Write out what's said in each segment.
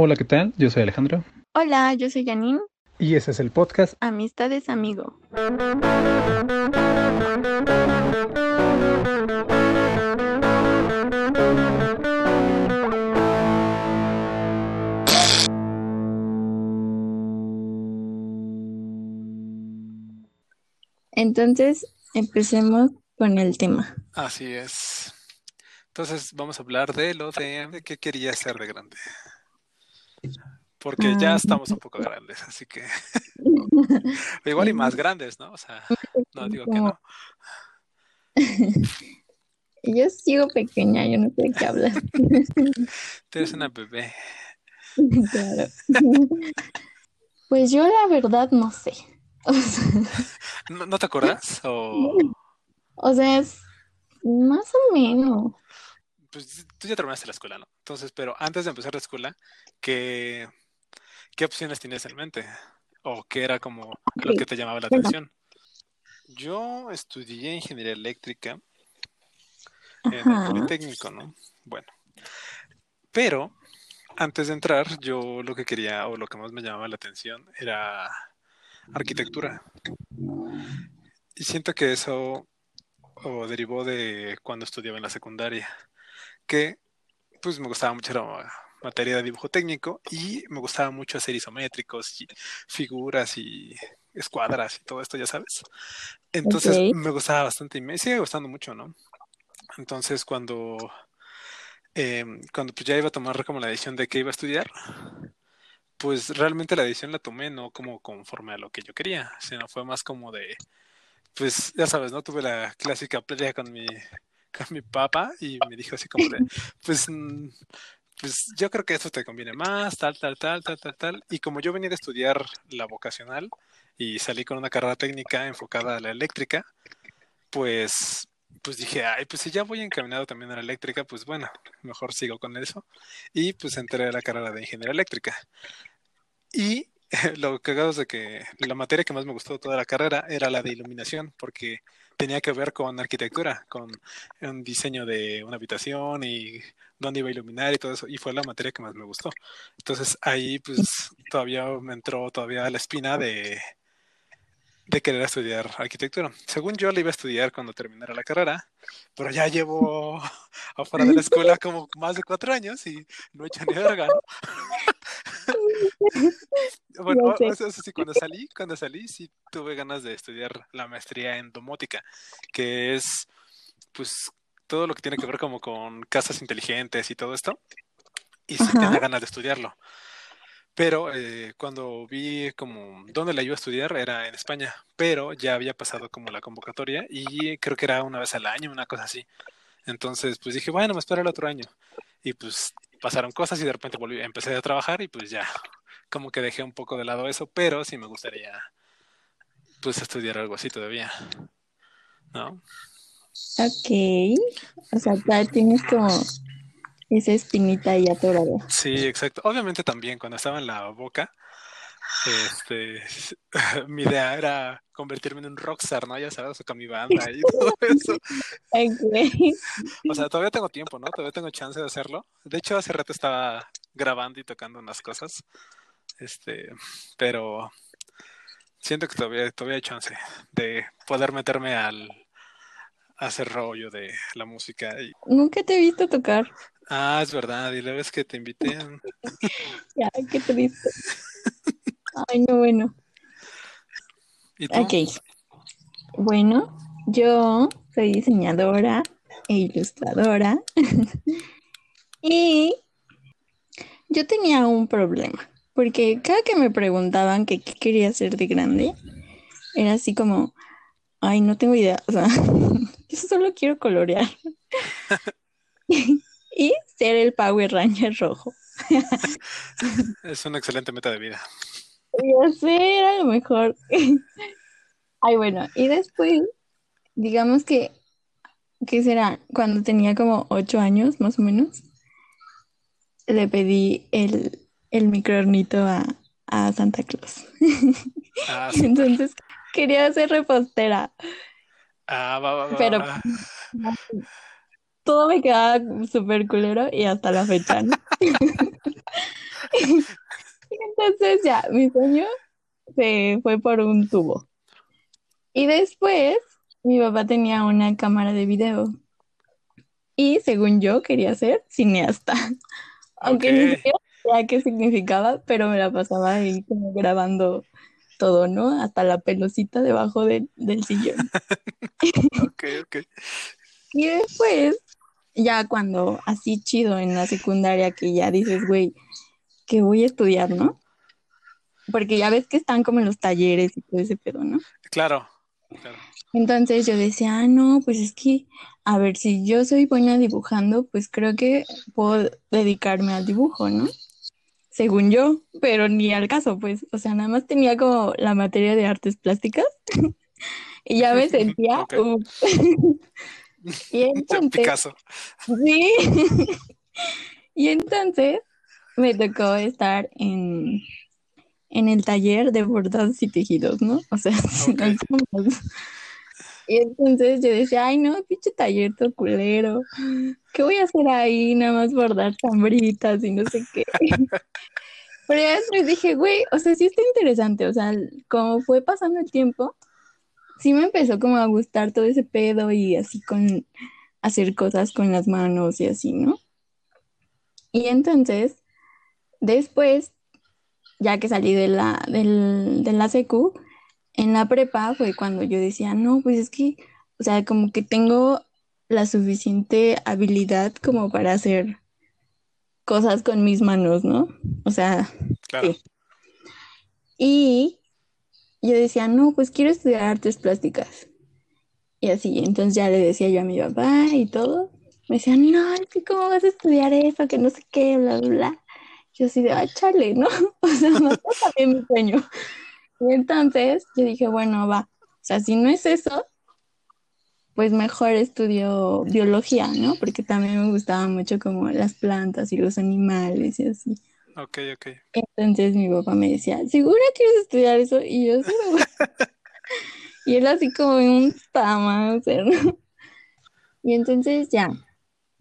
Hola, ¿qué tal? Yo soy Alejandro. Hola, yo soy Janine. Y ese es el podcast Amistades Amigo. Entonces, empecemos con el tema. Así es. Entonces vamos a hablar de lo de, de qué quería ser de grande. Porque ya Ah. estamos un poco grandes, así que igual y más grandes, ¿no? O sea, no digo que no. Yo sigo pequeña, yo no sé de qué hablar. Tú eres una bebé. Claro. Pues yo la verdad no sé. O sea, ¿No, no te acuerdas? O o sea, es más o menos. pues tú ya terminaste la escuela, ¿no? Entonces, pero antes de empezar la escuela, ¿qué, qué opciones tienes en mente? ¿O qué era como lo que te llamaba la atención? Yo estudié ingeniería eléctrica en el. Politécnico, ¿no? Bueno, pero antes de entrar, yo lo que quería o lo que más me llamaba la atención era arquitectura. Y siento que eso o derivó de cuando estudiaba en la secundaria, que pues me gustaba mucho la materia de dibujo técnico y me gustaba mucho hacer isométricos y figuras y escuadras y todo esto, ya sabes. Entonces me gustaba bastante y me sigue gustando mucho, ¿no? Entonces cuando, eh, cuando pues ya iba a tomar como la decisión de qué iba a estudiar, pues realmente la decisión la tomé no como conforme a lo que yo quería, sino fue más como de, pues ya sabes, ¿no? Tuve la clásica pelea con mi, con mi papá y me dijo así como de, pues, mm, pues yo creo que esto te conviene más, tal, tal, tal, tal, tal, tal. Y como yo venía de estudiar la vocacional y salí con una carrera técnica enfocada a la eléctrica, pues, pues dije, ay, pues si ya voy encaminado también a la eléctrica, pues bueno, mejor sigo con eso. Y pues entré a la carrera de ingeniería eléctrica. Y lo cagado es de que la materia que más me gustó de toda la carrera era la de iluminación, porque tenía que ver con arquitectura, con un diseño de una habitación y dónde iba a iluminar y todo eso, y fue la materia que más me gustó. Entonces ahí pues todavía me entró todavía la espina de, de querer estudiar arquitectura. Según yo la iba a estudiar cuando terminara la carrera, pero ya llevo afuera de la escuela como más de cuatro años y no he hecho ni verga. Bueno, eso sí, cuando salí, cuando salí, sí tuve ganas de estudiar la maestría en domótica, que es, pues, todo lo que tiene que ver como con casas inteligentes y todo esto. Y sí Ajá. tenía ganas de estudiarlo. Pero eh, cuando vi como dónde la iba a estudiar era en España, pero ya había pasado como la convocatoria y creo que era una vez al año, una cosa así. Entonces, pues dije, bueno, me espero el otro año. Y pues pasaron cosas y de repente volví, empecé a trabajar y pues ya, como que dejé un poco de lado eso, pero sí me gustaría pues estudiar algo así todavía. ¿No? Ok. O sea, ya tienes como esa espinita ahí atorada. Sí, exacto. Obviamente también cuando estaba en la boca, este, mi idea era convertirme en un rockstar, ¿no? Ya sabes, con mi banda y todo eso. O sea, todavía tengo tiempo, ¿no? Todavía tengo chance de hacerlo. De hecho, hace rato estaba grabando y tocando unas cosas. Este, pero siento que todavía, todavía hay chance de poder meterme al hacer rollo de la música. Y, Nunca te he visto tocar. ah, es verdad, y la vez que te invité, Ya, qué triste. Ay, no, bueno. ¿Y tú? Ok. Bueno, yo soy diseñadora e ilustradora. y yo tenía un problema. Porque cada que me preguntaban que qué quería hacer de grande, era así como, ay, no tengo idea. O sea, yo solo quiero colorear. y ser el Power Ranger rojo. Es una excelente meta de vida. Ya sé, era lo mejor. Ay, bueno, y después, digamos que, ¿qué será? Cuando tenía como ocho años, más o menos, le pedí el, el microornito a, a Santa Claus. Ah. Entonces, quería ser repostera, Ah, va, va, va, pero todo me quedaba súper culero y hasta la fecha, ¿no? Entonces ya, mi sueño se fue por un tubo. Y después, mi papá tenía una cámara de video. Y según yo, quería ser cineasta. Aunque ni Ok. siquiera sabía qué significaba, pero me la pasaba ahí como grabando todo, ¿no? Hasta la pelocita debajo del- del sillón. Ok, ok. Y después, ya cuando así chido en la secundaria, que ya dices, güey, que voy a estudiar, ¿no? Porque ya ves que están como en los talleres y todo ese pedo, ¿no? Claro, claro. Entonces yo decía, ah, no, pues es que, a ver, si yo soy buena dibujando, pues creo que puedo dedicarme al dibujo, ¿no? Según yo, pero ni al caso, pues, o sea, nada más tenía como la materia de artes plásticas y ya me sentía. Y entonces, Picasso. sí, y entonces me tocó estar en, en el taller de bordados y tejidos, ¿no? O sea, si no Y entonces yo decía, ay, no, pinche taller todo culero. ¿Qué voy a hacer ahí? Nada más bordar chambritas y no sé qué. Pero ya después dije, güey, o sea, sí está interesante. O sea, como fue pasando el tiempo, sí me empezó como a gustar todo ese pedo y así con hacer cosas con las manos y así, ¿no? Y entonces, después, ya que salí de la, del, de la secu, en la prepa fue cuando yo decía, no, pues es que, o sea, como que tengo la suficiente habilidad como para hacer cosas con mis manos, ¿no? O sea, Claro. Sí. y yo decía, no, pues quiero estudiar artes plásticas. Y así, entonces ya le decía yo a mi papá y todo. Me decían, no, es que cómo vas a estudiar eso, que no sé qué, bla, bla, bla. Yo así de, ah, chale, ¿no? O sea, mata también mi sueño. Y entonces yo dije, bueno, va. O sea, si no es eso, pues mejor estudio biología, ¿no? Porque también me gustaban mucho como las plantas y los animales y así. Ok, ok. Entonces mi papá me decía, ¿segura quieres estudiar eso? Y yo, sí, me gusta". Y él así como un sea, ¿no? Y entonces ya,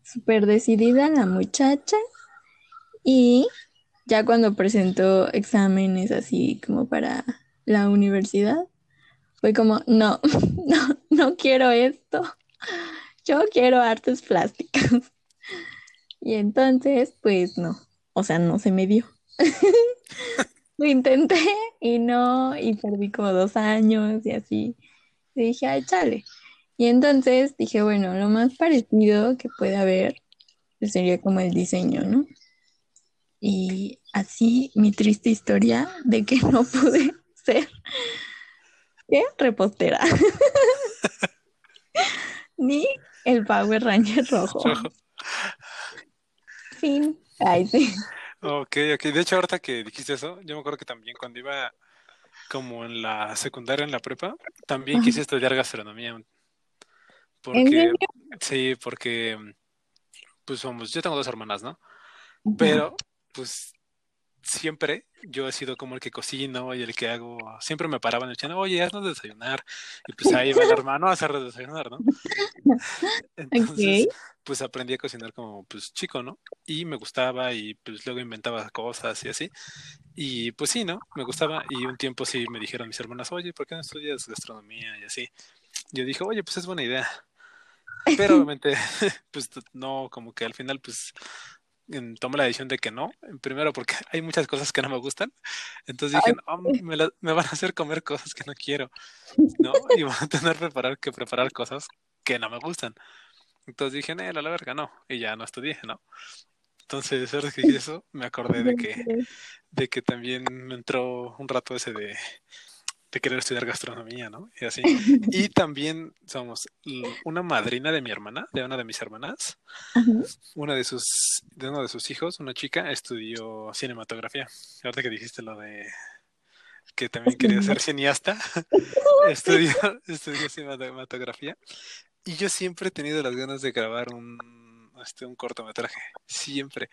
súper decidida la muchacha. Y ya cuando presentó exámenes así como para la universidad, fue como, no, no, no quiero esto. Yo quiero artes plásticas. Y entonces, pues no, o sea, no se me dio. Lo intenté y no, y perdí como dos años y así. Y dije, ay, chale. Y entonces dije, bueno, lo más parecido que puede haber sería como el diseño, ¿no? Y así mi triste historia de que no pude ser ¿qué? repostera. Ni el Power Ranger rojo. Fin. Ay, sí. Ok, ok. De hecho, ahorita que dijiste eso, yo me acuerdo que también cuando iba como en la secundaria, en la prepa, también Ajá. quise estudiar gastronomía. ¿En Porque, serio? sí, porque, pues somos, yo tengo dos hermanas, ¿no? Pero, pues, siempre yo he sido como el que cocino y el que hago, siempre me paraban diciendo, oye, haznos desayunar. Y pues ahí va el hermano a hacer desayunar, ¿no? Entonces, Ok. pues aprendí a cocinar como, pues, chico, ¿no? Y me gustaba y pues luego inventaba cosas y así. Y pues sí, ¿no? Me gustaba y un tiempo sí me dijeron mis hermanas, oye, ¿por qué no estudias gastronomía? Y así. Yo dije, oye, pues es buena idea. Pero obviamente, pues no, como que al final, pues tomé la decisión de que no. Primero porque hay muchas cosas que no me gustan. Entonces dije, "No, me, la- me van a hacer comer cosas que no quiero, ¿no? Y voy a tener preparar, que preparar cosas que no me gustan. Entonces dije, no, a la verga, no. Y ya no estudié, ¿no? Entonces, ahora que dije eso, me acordé de que, de que también me entró un rato ese de, de querer estudiar gastronomía, ¿no? Y así. Y también somos una madrina de mi hermana, de una de mis hermanas, Ajá. una de sus, de uno de sus hijos, una chica, estudió cinematografía. Ahorita que dijiste lo de que también quería ser cineasta, estudió, estudió cinematografía. Y yo siempre he tenido las ganas de grabar un, este, un cortometraje. Siempre.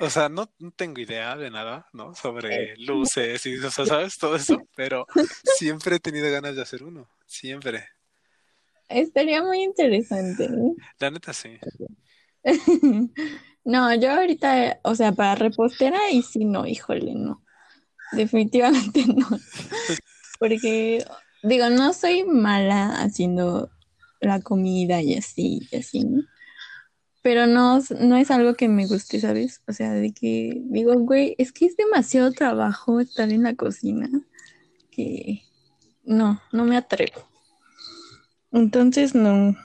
O sea, no, no tengo idea de nada, ¿no? Sobre luces y, o sea, ¿sabes? Todo eso. Pero siempre he tenido ganas de hacer uno. Siempre. Estaría muy interesante. ¿no? La neta, sí. No, yo ahorita, o sea, para repostera y sí, no, híjole, no. Definitivamente no. Porque, digo, no soy mala haciendo la comida y así, y así, ¿no? Pero no, no es algo que me guste, ¿sabes? O sea, de que digo, güey, es que es demasiado trabajo estar en la cocina que no, no me atrevo. Entonces, no,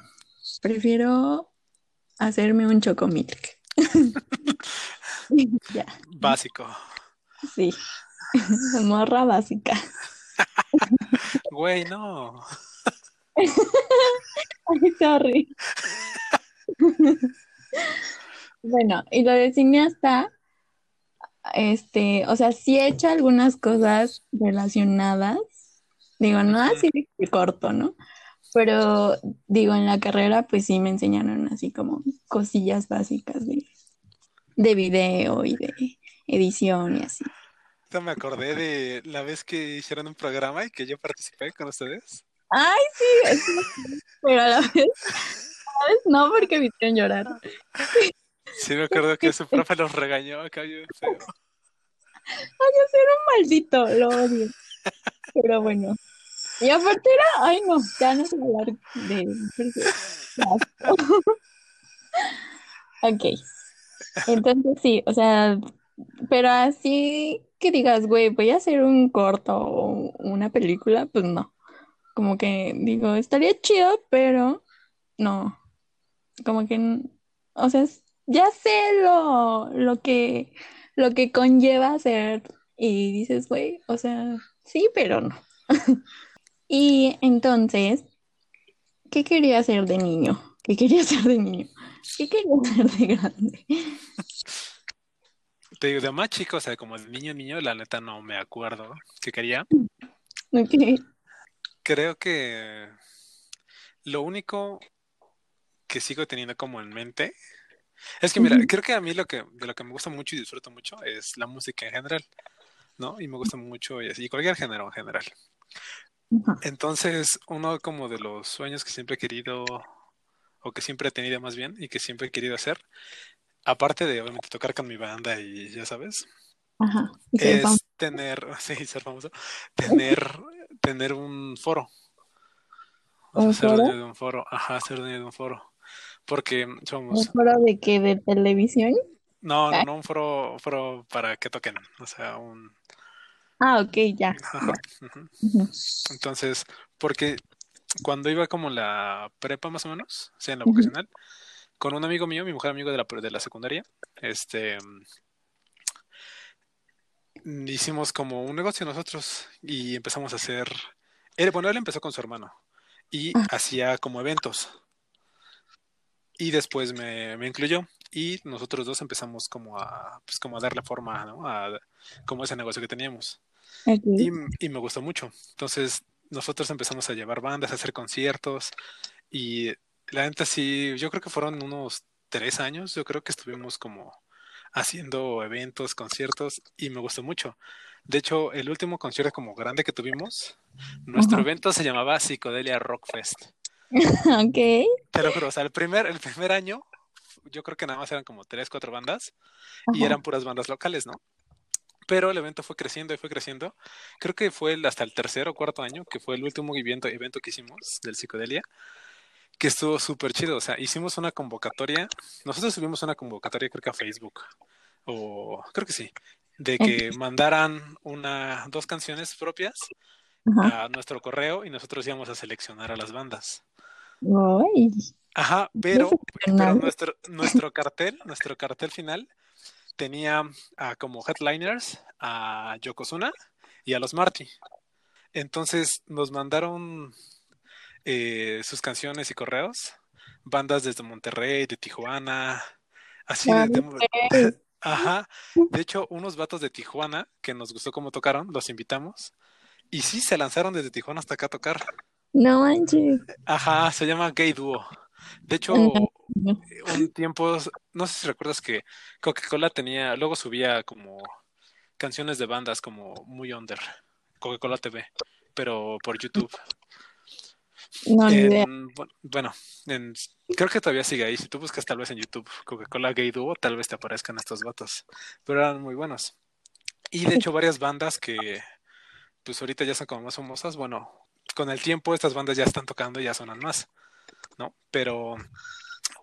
prefiero hacerme un chocomilk. Ya, Básico. sí. Morra básica. Güey, no. Ay, sorry. Bueno, y lo de cineasta, este, o sea, sí he hecho algunas cosas relacionadas, digo, no así de corto, ¿no? Pero digo, en la carrera, pues sí me enseñaron así como cosillas básicas de, de video y de edición y así. Me acordé de la vez que hicieron un programa y que yo participé con ustedes. Ay, sí, pero a la vez, no, porque me hicieron llorar. Sí, me acuerdo que su profe los regañó acá bien feo. Ay, yo soy un maldito, lo odio. Pero bueno. Y aparte era, ay no, ya no sé hablar de. Ok. Entonces sí, o sea, pero así que digas, güey, voy a hacer un corto o una película, pues no. Como que digo, estaría chido, pero no. Como que, o sea, ya sé lo, lo que, lo que conlleva hacer y dices, güey, o sea, sí, pero no. Y entonces, ¿qué quería hacer de niño? ¿Qué quería hacer de niño? ¿Qué quería hacer de grande? Te digo, de más chico, o sea, como de niño, niño, la neta no me acuerdo qué quería. Creo que lo único que sigo teniendo como en mente es que, mira, creo que a mí lo que, de lo que me gusta mucho y disfruto mucho es la música en general, ¿no? Y me gusta mucho y así, cualquier género en general. Entonces, uno como de los sueños que siempre he querido, o que siempre he tenido más bien, y que siempre he querido hacer, aparte de obviamente tocar con mi banda y ya sabes. Y es famoso. tener, sí, ser famoso, tener, tener un foro. O sea, ¿Un ser dueño de un foro, ajá, ser dueño de un foro. Porque ¿Un somos, foro de qué? ¿De televisión? no, no, Ah, no un foro, foro para que toquen, o sea, un, ah, ok, ya, ajá. Entonces, porque cuando iba como la prepa más o menos, o sea, en la vocacional, con un amigo mío, mi mejor amigo de la, de la secundaria, este, hicimos como un negocio nosotros y empezamos a hacer, él, bueno, él empezó con su hermano y Ah, hacía como eventos y después me, me incluyó y nosotros dos empezamos como a, pues como a darle forma, ¿no? A como ese negocio que teníamos y, y me gustó mucho. Entonces nosotros empezamos a llevar bandas, a hacer conciertos y la neta sí, yo creo que fueron unos tres años, yo creo que estuvimos como haciendo eventos, conciertos y me gustó mucho. De hecho, el último concierto como grande que tuvimos, nuestro evento se llamaba Psicodelia Rock Fest. Ok. Te lo juro, o sea, el primer, el primer año, yo creo que nada más eran como tres, cuatro bandas y Ajá. eran puras bandas locales, ¿no? Pero el evento fue creciendo y fue creciendo. Creo que fue el- hasta el tercer o cuarto año, que fue el último evento, evento que hicimos del Psicodelia, que estuvo súper chido. O sea, hicimos una convocatoria. Nosotros subimos una convocatoria, creo que a Facebook, o creo que sí, de que mandaran una, dos canciones propias Ajá. a nuestro correo y nosotros íbamos a seleccionar a las bandas. Ay, Ajá, pero, nuestro, nuestro cartel, nuestro cartel final tenía a como headliners a Yokozuna y a los Marty. Entonces nos mandaron eh, sus canciones y correos, bandas desde Monterrey, de Tijuana, así de, de- ajá. De hecho, unos vatos de Tijuana que nos gustó cómo tocaron, los invitamos y sí se lanzaron desde Tijuana hasta acá a tocar. No manches. Ajá, se llama Gay Duo. De hecho, No, no. un tiempo, no sé si recuerdas que Coca-Cola tenía, luego subía como canciones de bandas como muy under, Coca-Cola TV, pero por YouTube. No, ni idea. En- bu- bueno, en- creo que todavía sigue ahí. Si tú buscas tal vez en YouTube Coca-Cola Gay Duo, tal vez te aparezcan estos vatos. Pero eran muy buenos. Y de hecho varias bandas que pues ahorita ya son como más famosas, bueno, con el tiempo estas bandas ya están tocando y ya sonan más, ¿no? Pero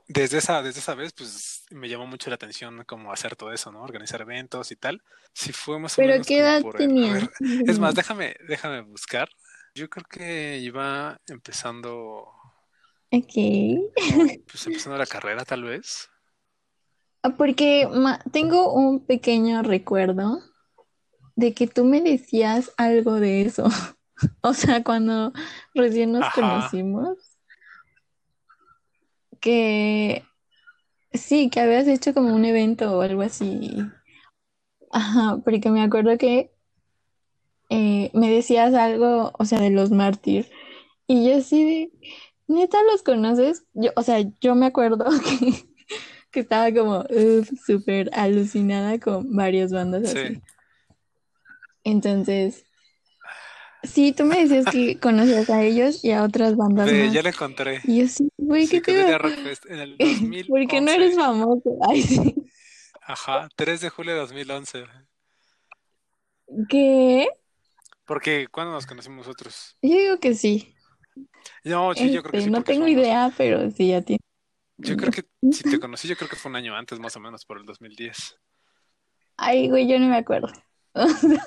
desde esa, desde esa vez, pues me llamó mucho la atención como hacer todo eso, ¿no? Organizar eventos y tal. Si fue más o Pero menos ¿qué edad por tenía? ver, es más, déjame, déjame buscar. Yo creo que iba empezando, Ok. pues empezando la carrera tal vez. Ah, Porque tengo un pequeño recuerdo de que tú me decías algo de eso. O sea, cuando recién nos Ajá. conocimos, que sí, que habías hecho como un evento o algo así. Ajá, porque me acuerdo que eh, me decías algo, o sea, de los mártir. Y yo así de, ¿neta los conoces? Yo, o sea, yo me acuerdo que, que estaba como súper alucinada con varias bandas Sí. así. Entonces, sí, tú me decías que conocías a ellos y a otras bandas Ve, más. ya la encontré. Y yo sí, güey, ¿qué te en el 2011. ¿Por qué no eres famoso? Ay, sí. Ajá, 3 de julio de 2011. ¿Qué? Porque ¿cuándo nos conocimos nosotros? Yo digo que sí. No, sí, yo creo que Este, sí. no porque tengo idea, pero sí, ya tiene. Yo creo que si te conocí, yo creo que fue un año antes, más o menos, por el 2010. Ay, güey, yo no me acuerdo. O sea,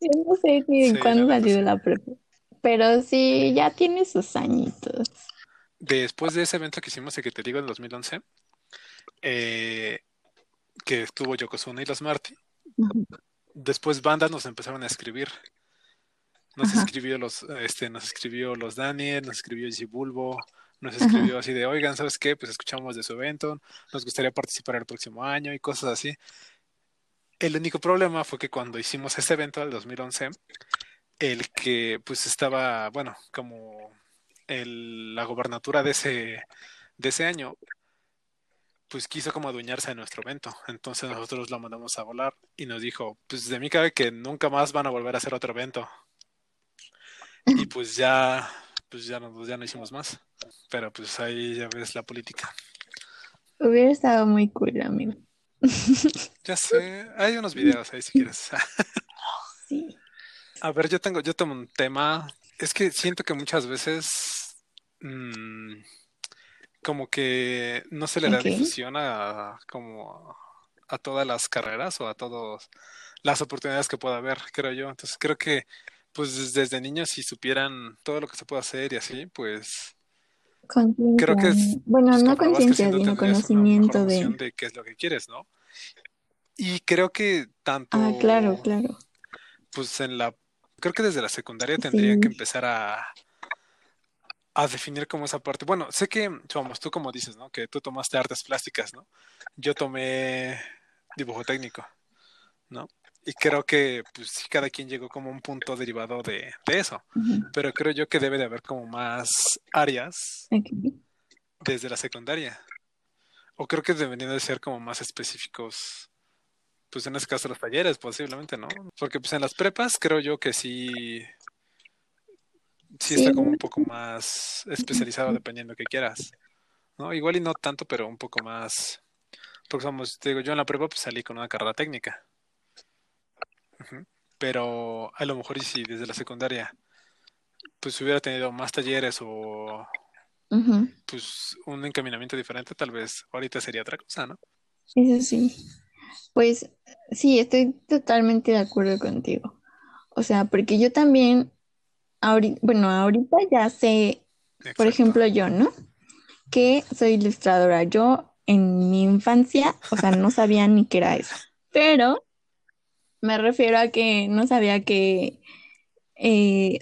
yo no sé ni Sí, cuándo de sí. la prepa. Pero sí, ya tiene sus añitos. Después de ese evento que hicimos, el que te digo, en 2011, eh, que estuvo Yokozuna y los Marty, después bandas nos empezaron a escribir. Nos Ajá. escribió los, este, nos escribió los Daniel, nos escribió Gigi Bulbo, nos Ajá. escribió así de, oigan, ¿sabes qué? Pues escuchamos de su evento, nos gustaría participar el próximo año y cosas así. El único problema fue que cuando hicimos este evento del 2011, el que pues estaba, bueno, como el, la gobernatura de ese, de ese año, pues quiso como adueñarse de nuestro evento. Entonces nosotros lo mandamos a volar y nos dijo, pues de mí cabe que nunca más van a volver a hacer otro evento. Y pues ya, pues ya no, ya no hicimos más. Pero pues ahí ya ves la política. Hubiera estado muy cool, amigo. Ya sé, hay unos videos ahí si quieres. Sí. A ver, yo tengo, yo tengo un tema. Es que siento que muchas veces mm, como que no se le da Ok. difusión a como a todas las carreras o a todas las oportunidades que pueda haber, creo yo. Entonces creo que pues desde niños si supieran todo lo que se puede hacer y así, pues Conciencia. Creo que es- Bueno, pues, no conciencia, sino conocimiento de... de qué es lo que quieres, ¿no? Y creo que tanto Ah, claro, claro. pues en la, creo que desde la secundaria tendrían Sí. que empezar a, a definir como esa parte. Bueno, sé que, vamos, tú como dices, ¿no? Que tú tomaste artes plásticas, ¿no? Yo tomé dibujo técnico, ¿no? Y creo que, pues, sí, cada quien llegó como un punto derivado de, de eso. Pero creo yo que debe de haber como más áreas desde la secundaria. O creo que deberían de ser como más específicos, pues en este caso los talleres, posiblemente, ¿no? Porque pues en las prepas creo yo que sí, sí está como un poco más especializado dependiendo que quieras, ¿no? Igual y no tanto, pero un poco más, porque vamos, te digo, yo en la prepa pues salí con una carrera técnica. Ujú. Pero a lo mejor y si desde la secundaria pues hubiera tenido más talleres o Ujú. pues un encaminamiento diferente, tal vez ahorita sería otra cosa, ¿no? Eso sí. Pues sí, estoy totalmente de acuerdo contigo. O sea, porque yo también, ahorita, bueno, ahorita ya sé, por Exacto. ejemplo, yo, ¿no? Que soy ilustradora. Yo en mi infancia, o sea, no sabía ni qué era eso. Pero me refiero a que no sabía que, eh,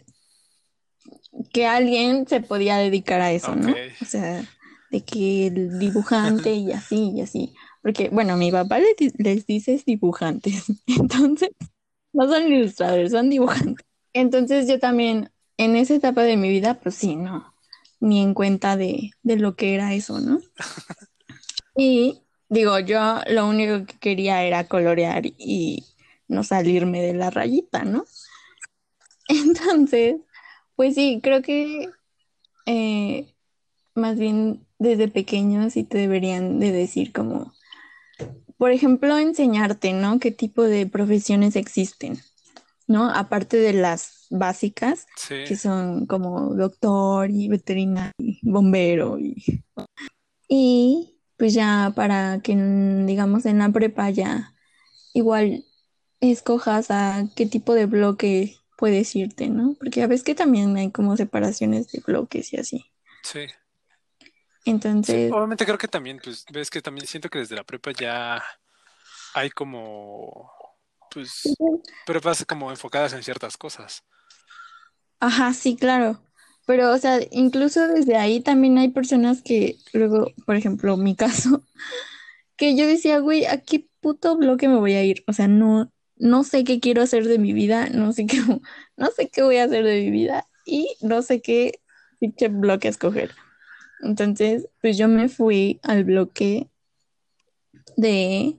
que alguien se podía dedicar a eso, ¿no? O sea, de que el dibujante y así y así. Porque, bueno, mi papá les, les dice dibujantes. Entonces, no son ilustradores, son dibujantes. Entonces yo también, en esa etapa de mi vida, pues sí, no, ni en cuenta de, de lo que era eso, ¿no? Y digo, yo lo único que quería era colorear y no salirme de la rayita, ¿no? Entonces, pues sí, creo que eh, más bien desde pequeños sí te deberían de decir como, por ejemplo, enseñarte, ¿no? ¿Qué tipo de profesiones existen? ¿No? Aparte de las básicas, Sí, que son como doctor y veterinario, y bombero y, y pues ya para que, digamos, en la prepa ya igual escojas a qué tipo de bloque puedes irte, ¿no? Porque ya ves que también hay como separaciones de bloques y así. sí. Sí, Entonces, obviamente creo que también, pues, ves que también siento que desde la prepa ya hay como, pues, prepas como enfocadas en ciertas cosas. ajá, sí, claro. Pero, o sea, incluso desde ahí también hay personas que luego, por ejemplo, mi caso, que yo decía, güey, ¿a qué puto bloque me voy a ir? O sea, no, no sé qué quiero hacer de mi vida, no sé qué, no sé qué voy a hacer de mi vida y no sé qué bloque escoger. Entonces, pues yo me fui al bloque de,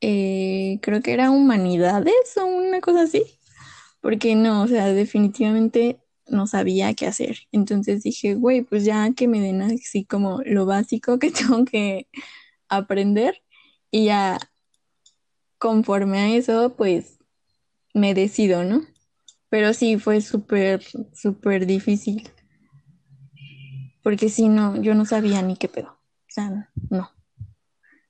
eh, creo que era humanidades o una cosa así, porque no, o sea, definitivamente no sabía qué hacer. Entonces dije, güey, pues ya que me den así como lo básico que tengo que aprender y ya conforme a eso, pues me decido, ¿no? Pero sí, fue súper, súper difícil, porque si no, yo no sabía ni qué pedo. O sea, no.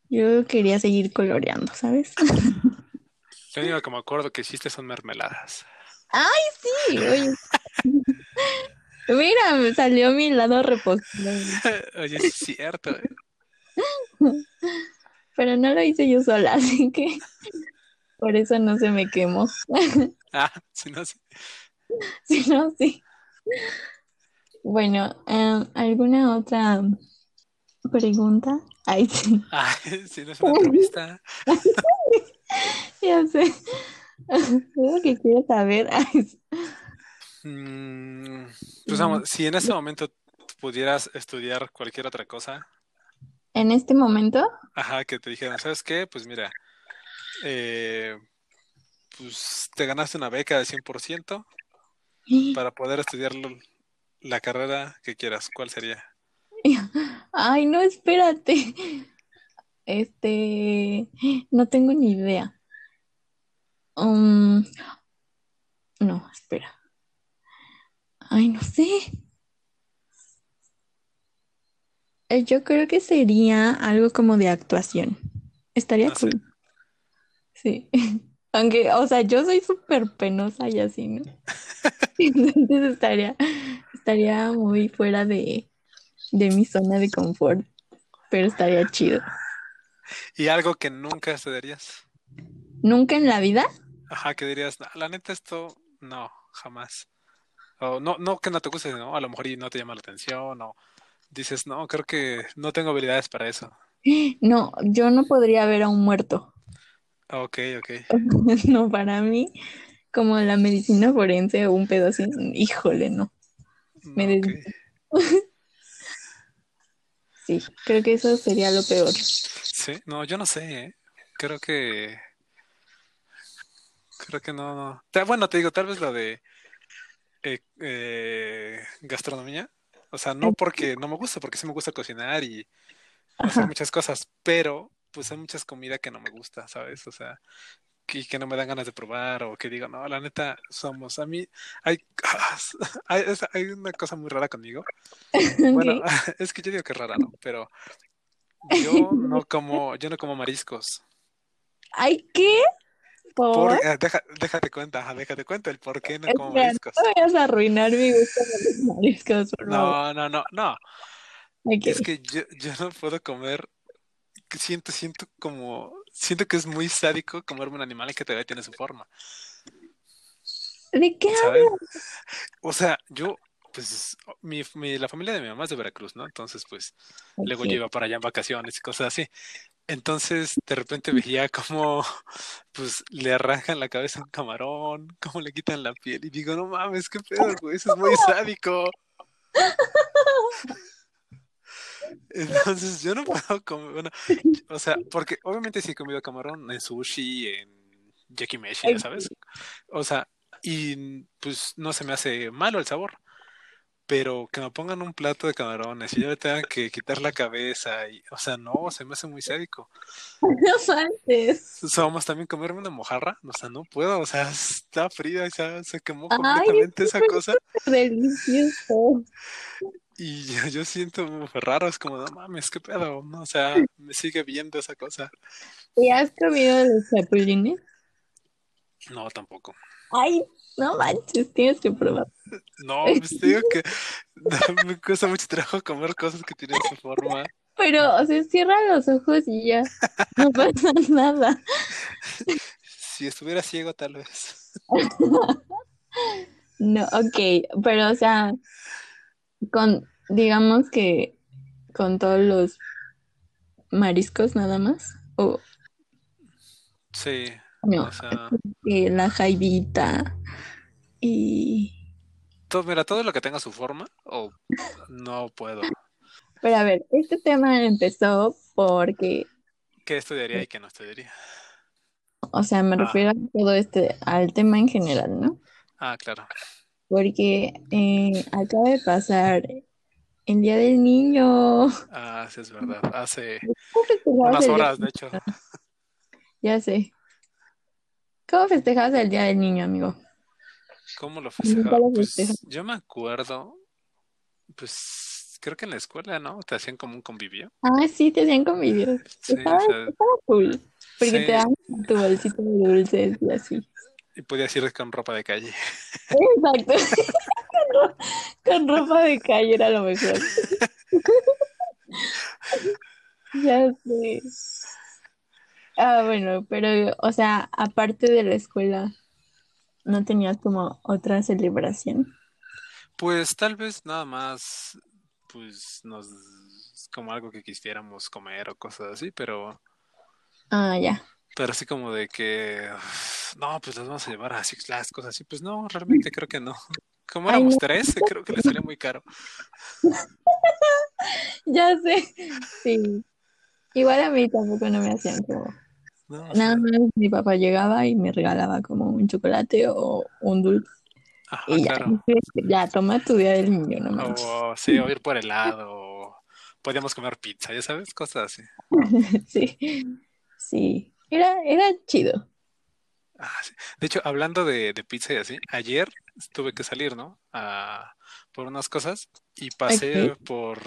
Yo quería seguir coloreando, ¿sabes? Lo único que me acuerdo que hiciste son mermeladas. ¡Ay, sí! Oye, mira, me salió mi lado repostero. Oye, es cierto. ¿eh? Pero no lo hice yo sola, así que por eso no se me quemó. Ah, si no, sí. Si no, sí. Bueno, em, ¿alguna otra pregunta? Ay, sí, Ah, si no es una entrevista. ya sé. Lo que quiero saber. Mm, pues vamos, si en este momento pudieras estudiar cualquier otra cosa, En este momento, ajá, que te dijeran, ¿sabes qué? Pues mira, eh, pues te ganaste una beca de 100% para poder estudiar la carrera que quieras. ¿Cuál sería? ay, no, espérate. Este, no tengo ni idea. Um, no, espera. Ay, no sé. Eh, Yo creo que sería algo como de actuación. Estaría Ah, sí. cool. Sí. Aunque, o sea, yo soy súper penosa y así, ¿no? Entonces estaría, estaría muy fuera de, de mi zona de confort, pero estaría chido. Y algo que nunca estudiarías. ¿Nunca en la vida? Ajá, que dirías, "No, la neta esto, no, jamás. O no, no que no te guste, ¿no? A lo mejor y no te llama la atención, o dices, no, creo que no tengo habilidades para eso. No, yo no podría ver a un muerto. Ok, ok. No, para mí, como la medicina forense o un pedo así, híjole, no. Me Sí, creo que eso sería lo peor. Sí, no, yo no sé, ¿eh? Creo que, creo que no, no. Bueno, te digo, tal vez lo de eh, eh, gastronomía. O sea, no porque no me gusta, porque sí me gusta cocinar y hacer Ajá. muchas cosas, pero pues hay muchas comidas que no me gusta, ¿sabes? O sea, que, que no me dan ganas de probar o que digo, no, la neta, somos, a mí hay, hay, una cosa muy rara conmigo. Bueno, es que yo digo que es rara, ¿no? Pero yo no como, yo no como mariscos. ¿Ay, qué? Por, ¿Por? eh, deja, déjate cuenta, ajá, déjate cuenta el por qué no como no mariscos. me vayas a arruinar mi gusto por los mariscos, por favor. No, no, no, no. Ok. Es que yo, yo no puedo comer, siento, siento como, siento que es muy sádico comerme un animal que todavía tiene su forma, ¿De qué hablas? O sea, yo, pues, mi, mi- la familia de mi mamá es de Veracruz, ¿no? Entonces, pues, luego Ok. yo iba para allá en vacaciones y cosas así. Entonces, de repente veía como, pues, le arrancan la cabeza a un camarón, cómo le quitan la piel, y digo, no mames, qué pedo, güey, eso es muy sádico. Entonces, yo no puedo comer, bueno, o sea, porque obviamente sí he comido camarón en sushi, en yakimeshi, ya sabes. O sea, y pues no se me hace malo el sabor, pero que me pongan un plato de camarones y yo le tenga que quitar la cabeza y, o sea, no, se me hace muy sádico. No faltes. O sea, vamos también comerme una mojarra, o sea, no puedo, o sea, está fría, ya se quemó completamente es esa cosa Delicioso. y yo, yo siento muy raro, es como, no mames, qué pedo, no, o sea, me sigue viendo esa cosa. ¿Y has comido los chapulines? No, tampoco. Ay, no manches, tienes que probar. No, pues te digo que me cuesta mucho trabajo comer cosas que tienen su forma. Pero, o sea, cierra los ojos y ya. No pasa nada. Si estuviera ciego, tal vez. No, ok, pero o sea, con, digamos que con todos los mariscos nada más, o Sí, no, eh, la jaivita y... todo, mira, todo lo que tenga su forma, o no puedo. Pero a ver, este tema empezó porque, ¿Qué estudiaría y qué no estudiaría? o sea, me Ah. refiero a todo este, al tema en general, ¿no? Ah, claro. Porque eh, acaba de pasar el Día del Niño. Ah, sí, es verdad. Hace ¿Cómo festejabas unas horas, de hecho. Ya sé. ¿Cómo festejabas el Día del Niño, amigo? ¿Cómo lo festejaba? lo Pues yo me acuerdo, pues creo que en la escuela, ¿no? Te hacían como un convivio. Ah, sí, te hacían convivir. Sí, Estaba, o sea, estaba cool. Porque sí, te dan tu bolsito de dulces y así. y podías ir con ropa de calle. Exacto. Con, ro- con ropa de calle era lo mejor. Ya sé. Ah, bueno, pero, o sea, aparte de la escuela, ¿no tenías como otra celebración? Pues tal vez nada más, pues nos, como algo que quisiéramos comer o cosas así, pero, Ah, ya. pero así como de que, no, pues las vamos a llevar a Six Flags, cosas así, pues no, realmente creo que no. Como éramos no. tres, creo que le salía muy caro. Ya sé. Sí. Igual a mí tampoco no me hacían como. No, Nada más mi papá llegaba y me regalaba como un chocolate o un dulce. Y ya, claro. ya, toma tu día del niño, no manches. O sí, o ir por helado, podíamos comer pizza, ya sabes, cosas así. Sí, sí. Era, era chido. Ah, sí. De hecho, hablando de, de pizza y así, ayer tuve que salir, ¿no? A, por unas cosas y pasé por,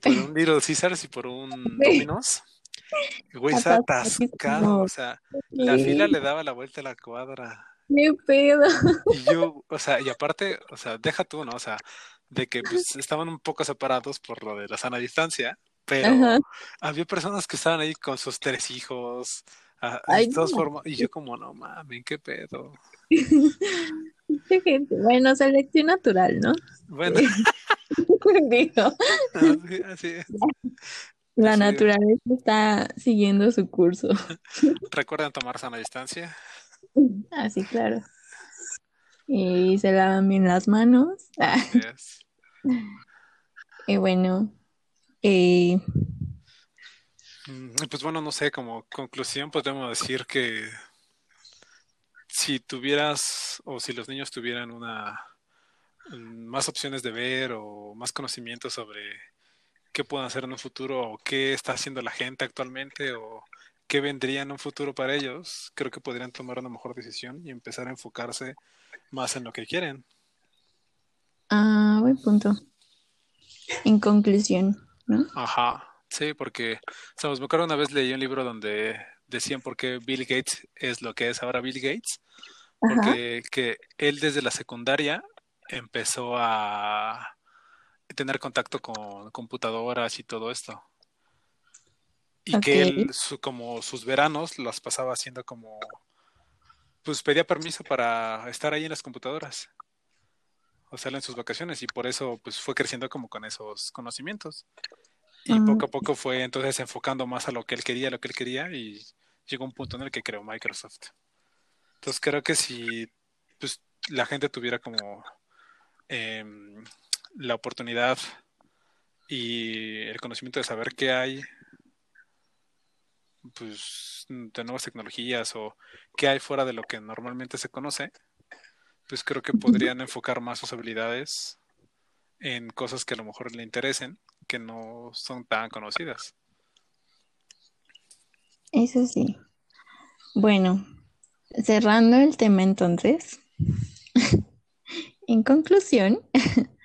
por un Little Caesars y por un Domino's. Güey, estaba atascado, o sea, la fila le daba la vuelta a la cuadra. ¿Qué pedo? Y yo, o sea, y aparte, o sea, deja tú, ¿no? O sea, de que pues estaban un poco separados por lo de la sana distancia, pero Ajá. había personas que estaban ahí con sus tres hijos, ah, Ay, de todas no. formas, y yo como, no mames, qué pedo. Bueno, selección natural, ¿no? Bueno, Digo, así, así es. La Así naturaleza está siguiendo su curso. Recuerden tomar sana distancia. Así, claro. Y se lavan bien las manos. Ah, y bueno, eh, Mm, Pues bueno, no sé, como conclusión podemos decir que si tuvieras o si los niños tuvieran una mm, más opciones de ver o más conocimiento sobre qué pueden hacer en un futuro o qué está haciendo la gente actualmente o qué vendría en un futuro para ellos, creo que podrían tomar una mejor decisión y empezar a enfocarse más en lo que quieren. ah, buen punto. En conclusión, ¿no? Ajá, sí, porque, sabes, me acuerdo una vez leí un libro donde decían por qué Bill Gates es lo que es ahora Bill Gates, Ajá. porque que él desde la secundaria empezó a tener contacto con computadoras y todo esto. Y que él, su, como sus veranos los pasaba haciendo como, pues pedía permiso para estar ahí en las computadoras, o sea, en sus vacaciones, y por eso pues fue creciendo como con esos conocimientos. Y Ah. poco a poco fue entonces enfocando más a lo que él quería, lo que él quería, y llegó un punto en el que creó Microsoft. Entonces creo que si pues, la gente tuviera como em, la oportunidad y el conocimiento de saber qué hay, pues de nuevas tecnologías o qué hay fuera de lo que normalmente se conoce, pues creo que podrían enfocar más sus habilidades en cosas que a lo mejor le interesen, que no son tan conocidas. Eso sí. Bueno, cerrando el tema entonces, en conclusión,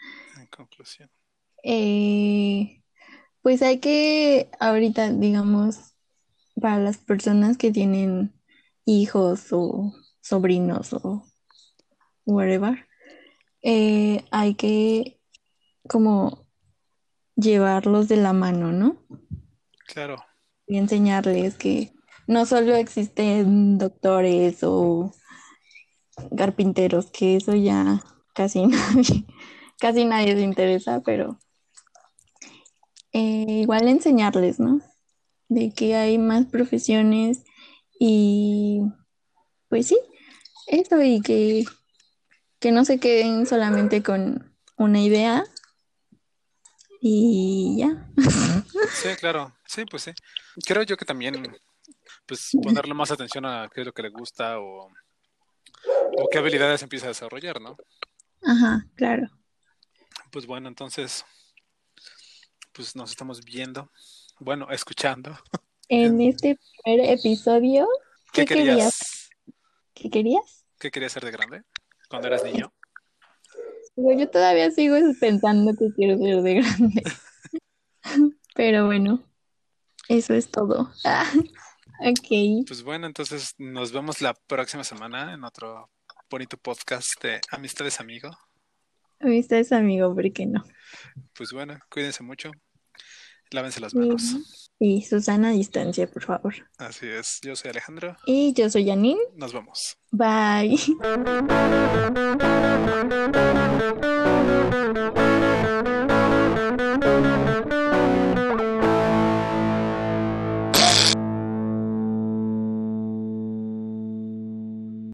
Eh, pues hay que ahorita, digamos, para las personas que tienen hijos o sobrinos o whatever, eh, hay que como llevarlos de la mano, ¿no? Claro, y enseñarles que no solo existen doctores o carpinteros, que eso ya casi nadie, casi nadie se interesa, pero eh, igual enseñarles, ¿no? De que hay más profesiones y pues sí, eso y que, que no se queden solamente con una idea y ya. sí, claro, sí, pues sí. Creo yo que también, pues ponerle más atención a qué es lo que le gusta o, o qué habilidades empieza a desarrollar, ¿no? Ajá, claro. Pues bueno, entonces, pues nos estamos viendo, bueno, escuchando. En este primer episodio, ¿Qué ¿qué querías? querías, ¿Qué querías? qué querías ser de grande cuando eras niño? Yo todavía sigo pensando que quiero ser de grande. Pero bueno, eso es todo. Ok. Pues bueno, entonces nos vemos la próxima semana en otro bonito podcast de Amistades Amigo. Amistades, amigo, ¿por qué no? Pues bueno, cuídense mucho, lávense las manos. Y Susana a distancia, por favor. Así es, yo soy Alejandro, Y yo soy Janine. nos vemos. Bye.